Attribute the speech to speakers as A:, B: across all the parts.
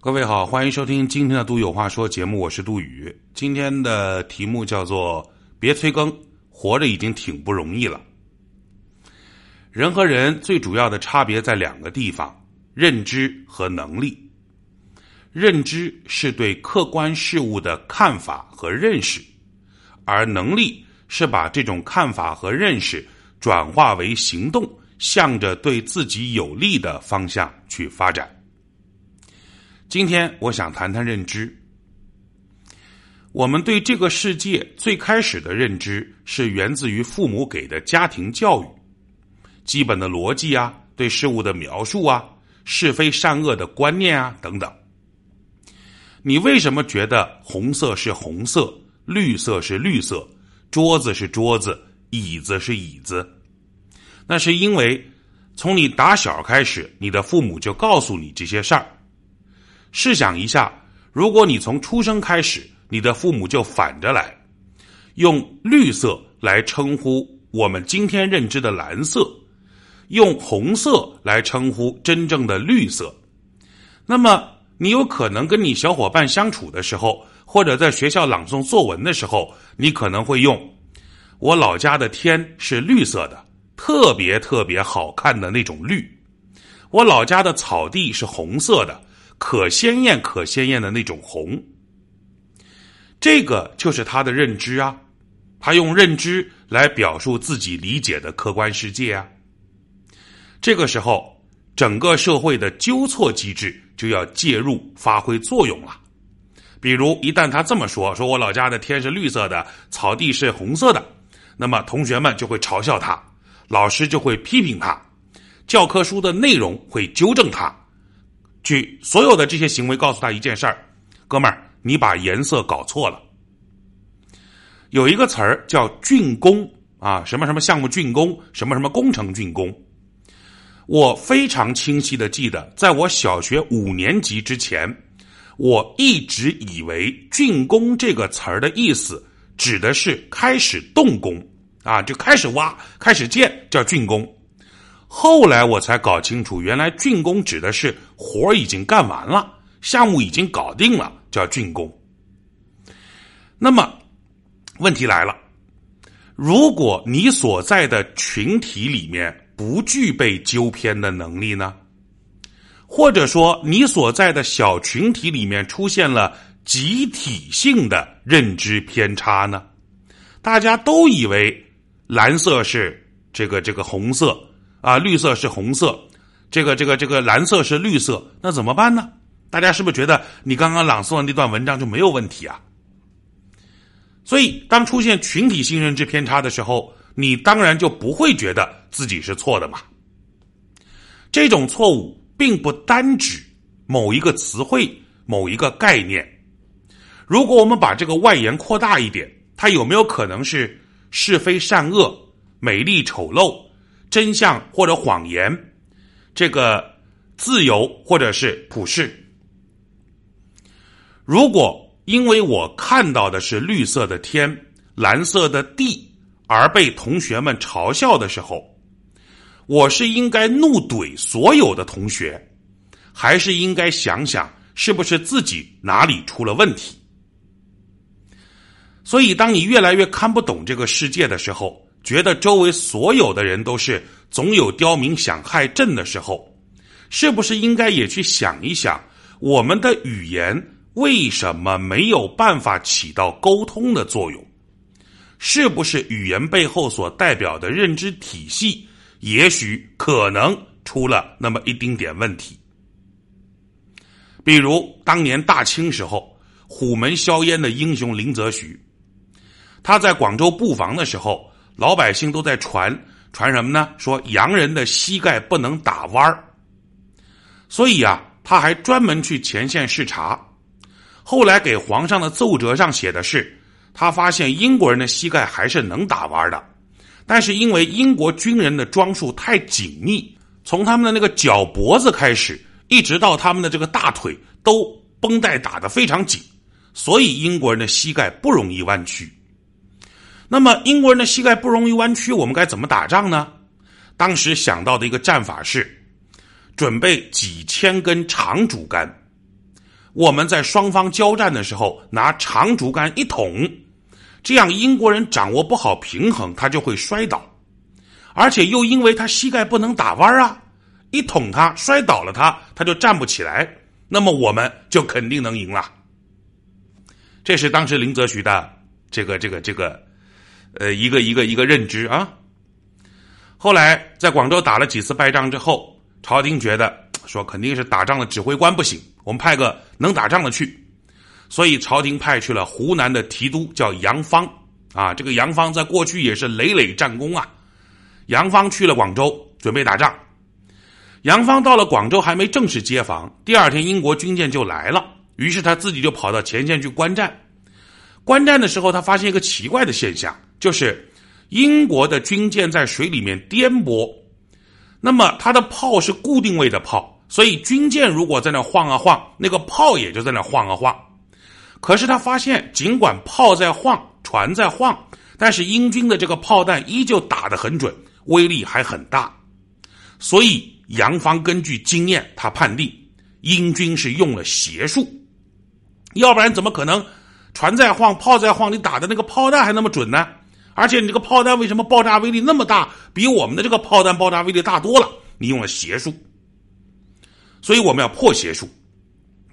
A: 各位好，欢迎收听今天的《杜有话说》节目，我是杜宇。今天的题目叫做“别催更，活着已经挺不容易了”。人和人最主要的差别在两个地方：认知和能力。认知是对客观事物的看法和认识，而能力是把这种看法和认识转化为行动，向着对自己有利的方向去发展。今天我想谈谈认知。我们对这个世界最开始的认知是源自于父母给的家庭教育，基本的逻辑啊，对事物的描述啊，是非善恶的观念啊等等。你为什么觉得红色是红色，绿色是绿色，桌子是桌子，椅子是椅子？那是因为从你打小开始，你的父母就告诉你这些事儿。试想一下，如果你从出生开始，你的父母就反着来，用绿色来称呼我们今天认知的蓝色，用红色来称呼真正的绿色，那么你有可能跟你小伙伴相处的时候，或者在学校朗诵作文的时候，你可能会用“我老家的天是绿色的，特别特别好看的那种绿”，“我老家的草地是红色的。”可鲜艳、可鲜艳的那种红，这个就是他的认知啊。他用认知来表述自己理解的客观世界啊。这个时候，整个社会的纠错机制就要介入发挥作用了。比如，一旦他这么说：“说我老家的天是绿色的，草地是红色的”，那么同学们就会嘲笑他，老师就会批评他，教科书的内容会纠正他。去所有的这些行为告诉他一件事儿，哥们儿，你把颜色搞错了。有一个词儿叫竣工啊，什么什么项目竣工，什么什么工程竣工。我非常清晰的记得，在我小学五年级之前，我一直以为竣工这个词儿的意思指的是开始动工啊，就开始挖、开始建，叫竣工。后来我才搞清楚，原来竣工指的是活已经干完了，项目已经搞定了，叫竣工。那么，问题来了：如果你所在的群体里面不具备纠偏的能力呢？或者说，你所在的小群体里面出现了集体性的认知偏差呢？大家都以为蓝色是这个这个红色。啊，绿色是红色，这个这个这个蓝色是绿色，那怎么办呢？大家是不是觉得你刚刚朗诵的那段文章就没有问题啊？所以，当出现群体性认知偏差的时候，你当然就不会觉得自己是错的嘛。这种错误并不单指某一个词汇、某一个概念。如果我们把这个外延扩大一点，它有没有可能是是非善恶、美丽丑陋？真相或者谎言，这个自由或者是普世。如果因为我看到的是绿色的天、蓝色的地而被同学们嘲笑的时候，我是应该怒怼所有的同学，还是应该想想是不是自己哪里出了问题？所以，当你越来越看不懂这个世界的时候。觉得周围所有的人都是总有刁民想害朕的时候，是不是应该也去想一想，我们的语言为什么没有办法起到沟通的作用？是不是语言背后所代表的认知体系，也许可能出了那么一丁点问题？比如当年大清时候，虎门销烟的英雄林则徐，他在广州布防的时候。老百姓都在传传什么呢？说洋人的膝盖不能打弯儿，所以啊，他还专门去前线视察。后来给皇上的奏折上写的是，他发现英国人的膝盖还是能打弯的，但是因为英国军人的装束太紧密，从他们的那个脚脖子开始，一直到他们的这个大腿都绷带打得非常紧，所以英国人的膝盖不容易弯曲。那么英国人的膝盖不容易弯曲，我们该怎么打仗呢？当时想到的一个战法是，准备几千根长竹竿，我们在双方交战的时候拿长竹竿一捅，这样英国人掌握不好平衡，他就会摔倒，而且又因为他膝盖不能打弯啊，一捅他摔倒了他，他就站不起来，那么我们就肯定能赢了。这是当时林则徐的这个这个这个，呃，一个一个一个认知啊。后来在广州打了几次败仗之后，朝廷觉得说肯定是打仗的指挥官不行，我们派个能打仗的去，所以朝廷派去了湖南的提督叫杨芳啊。这个杨芳在过去也是累累战功啊。杨芳去了广州准备打仗，杨芳到了广州还没正式接防，第二天英国军舰就来了，于是他自己就跑到前线去观战。观战的时候，他发现一个奇怪的现象，就是。英国的军舰在水里面颠簸，那么它的炮是固定位的炮，所以军舰如果在那晃啊晃，那个炮也就在那晃啊晃。可是他发现，尽管炮在晃，船在晃，但是英军的这个炮弹依旧打得很准，威力还很大。所以杨方根据经验，他判定英军是用了邪术，要不然怎么可能船在晃，炮在晃，你打的那个炮弹还那么准呢？而且你这个炮弹为什么爆炸威力那么大？比我们的这个炮弹爆炸威力大多了。你用了邪术，所以我们要破邪术。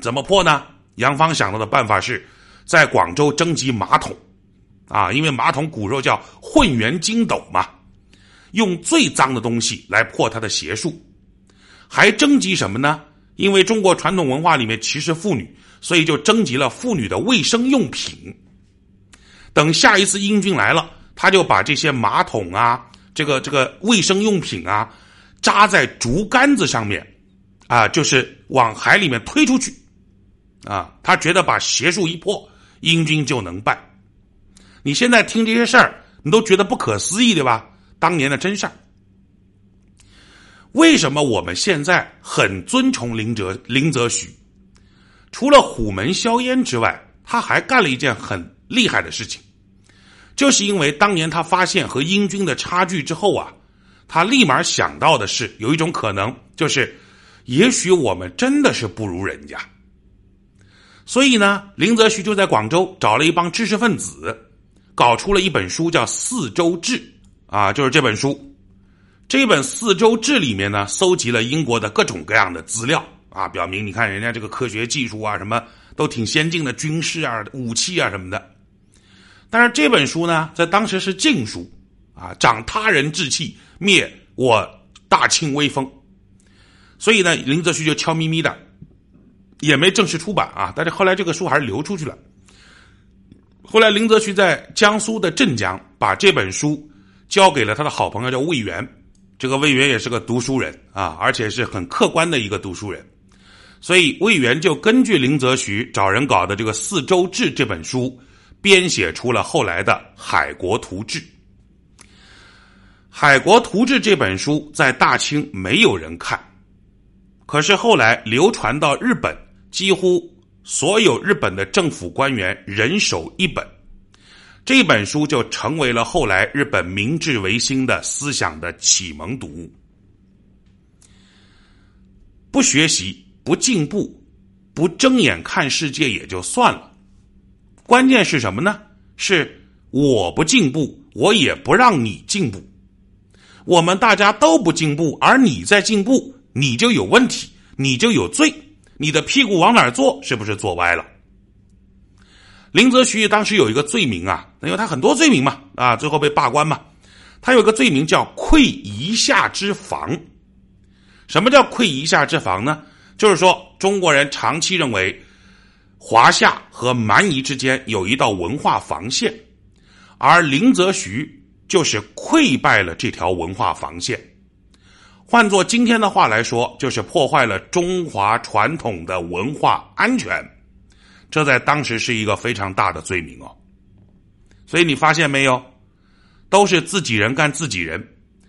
A: 怎么破呢？杨芳想到的办法是在广州征集马桶，啊，因为马桶骨肉叫混元金斗嘛，用最脏的东西来破他的邪术。还征集什么呢？因为中国传统文化里面歧视妇女，所以就征集了妇女的卫生用品。等下一次英军来了。他就把这些马桶啊，这个这个卫生用品啊，扎在竹竿子上面，啊，就是往海里面推出去，啊，他觉得把邪术一破，英军就能败。你现在听这些事儿，你都觉得不可思议对吧？当年的真事儿。为什么我们现在很尊崇林则林则徐？除了虎门销烟之外，他还干了一件很厉害的事情。就是因为当年他发现和英军的差距之后啊，他立马想到的是有一种可能，就是也许我们真的是不如人家。所以呢，林则徐就在广州找了一帮知识分子，搞出了一本书，叫《四周志》啊，就是这本书。这本《四周志》里面呢，搜集了英国的各种各样的资料啊，表明你看人家这个科学技术啊，什么都挺先进的，军事啊、武器啊什么的。但是这本书呢，在当时是禁书，啊，长他人志气，灭我大清威风。所以呢，林则徐就悄咪咪的，也没正式出版啊。但是后来这个书还是流出去了。后来林则徐在江苏的镇江，把这本书交给了他的好朋友叫魏源。这个魏源也是个读书人啊，而且是很客观的一个读书人。所以魏源就根据林则徐找人搞的这个《四周志》这本书。编写出了后来的《海国图志》。《海国图志》这本书在大清没有人看，可是后来流传到日本，几乎所有日本的政府官员人手一本。这本书就成为了后来日本明治维新的思想的启蒙读物。不学习、不进步、不睁眼看世界也就算了。关键是什么呢？是我不进步，我也不让你进步。我们大家都不进步，而你在进步，你就有问题，你就有罪。你的屁股往哪儿坐？是不是坐歪了？林则徐当时有一个罪名啊，因为他很多罪名嘛，啊，最后被罢官嘛。他有个罪名叫窥夷夏之防。什么叫窥夷夏之防呢？就是说中国人长期认为。华夏和蛮夷之间有一道文化防线，而林则徐就是溃败了这条文化防线。换作今天的话来说，就是破坏了中华传统的文化安全。这在当时是一个非常大的罪名哦。所以你发现没有，都是自己人干自己人，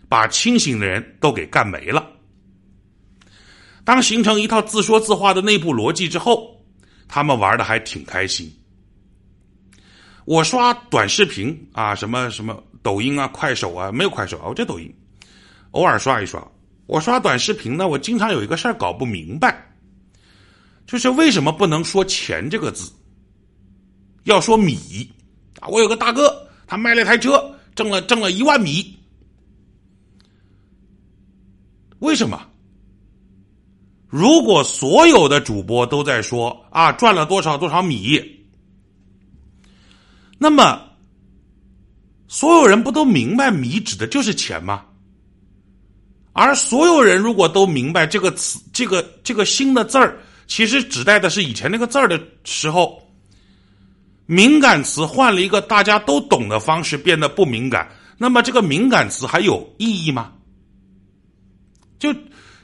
A: 把清醒的人都给干没了。当形成一套自说自话的内部逻辑之后。他们玩的还挺开心。我刷短视频啊，什么什么抖音啊、快手啊，没有快手啊，我这抖音偶尔刷一刷。我刷短视频呢，我经常有一个事儿搞不明白，就是为什么不能说钱这个字，要说米啊？我有个大哥，他卖了一台车，挣了挣了一万米，为什么？如果所有的主播都在说啊赚了多少多少米，那么所有人不都明白米指的就是钱吗？而所有人如果都明白这个词，这个这个新的字儿其实指代的是以前那个字儿的时候，敏感词换了一个大家都懂的方式变得不敏感，那么这个敏感词还有意义吗？就。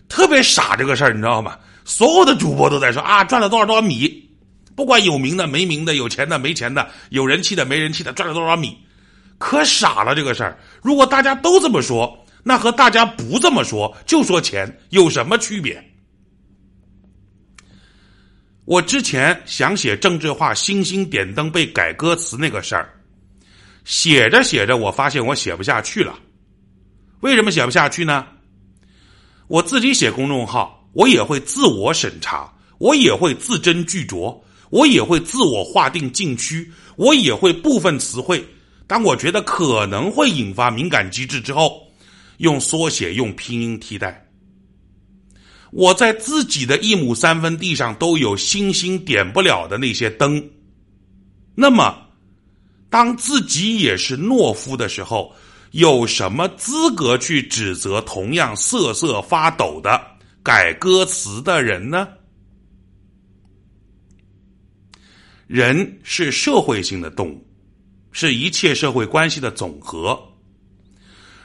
A: 特别傻这个事儿，你知道吗？所有的主播都在说啊，赚了多少多少米，不管有名的没名的，有钱的没钱的，有人气的没人气的，赚了多少米，可傻了这个事儿。如果大家都这么说，那和大家不这么说就说钱有什么区别？我之前想写政治化，星星点灯被改歌词那个事儿，写着写着，我发现我写不下去了。为什么写不下去呢？我自己写公众号，我也会自我审查，我也会字斟句酌，我也会自我划定禁区，我也会部分词汇，当我觉得可能会引发敏感机制之后，用缩写、用拼音替代。我在自己的一亩三分地上都有星星点不了的那些灯，那么，当自己也是懦夫的时候。有什么资格去指责同样瑟瑟发抖的改歌词的人呢？人是社会性的动物，是一切社会关系的总和。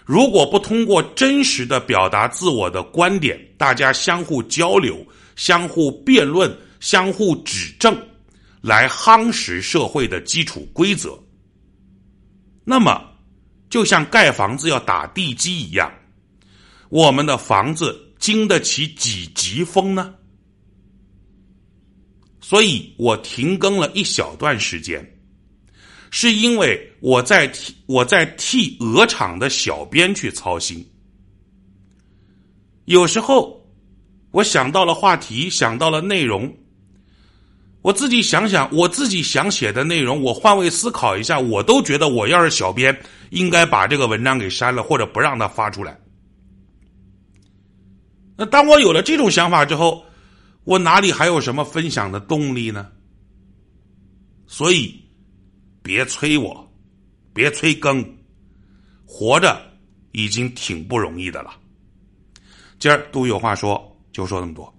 A: 如果不通过真实的表达自我的观点，大家相互交流、相互辩论、相互指正，来夯实社会的基础规则，那么。就像盖房子要打地基一样，我们的房子经得起几级风呢？所以我停更了一小段时间，是因为我在替我在替鹅厂的小编去操心。有时候我想到了话题，想到了内容。我自己想想，我自己想写的内容，我换位思考一下，我都觉得我要是小编，应该把这个文章给删了，或者不让他发出来。那当我有了这种想法之后，我哪里还有什么分享的动力呢？所以，别催我，别催更，活着已经挺不容易的了。今儿都有话说，就说这么多。